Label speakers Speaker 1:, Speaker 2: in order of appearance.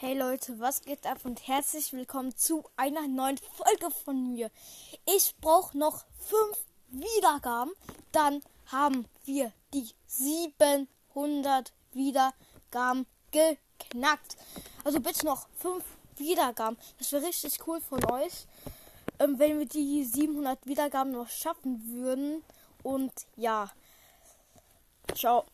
Speaker 1: Hey Leute, was geht ab und herzlich willkommen zu einer neuen Folge von mir. Ich brauche noch fünf Wiedergaben, dann haben wir die 700 Wiedergaben geknackt. Also bitte noch fünf Wiedergaben. Das wäre richtig cool von euch, ähm, wenn wir die 700 Wiedergaben noch schaffen würden. Und ja, ciao.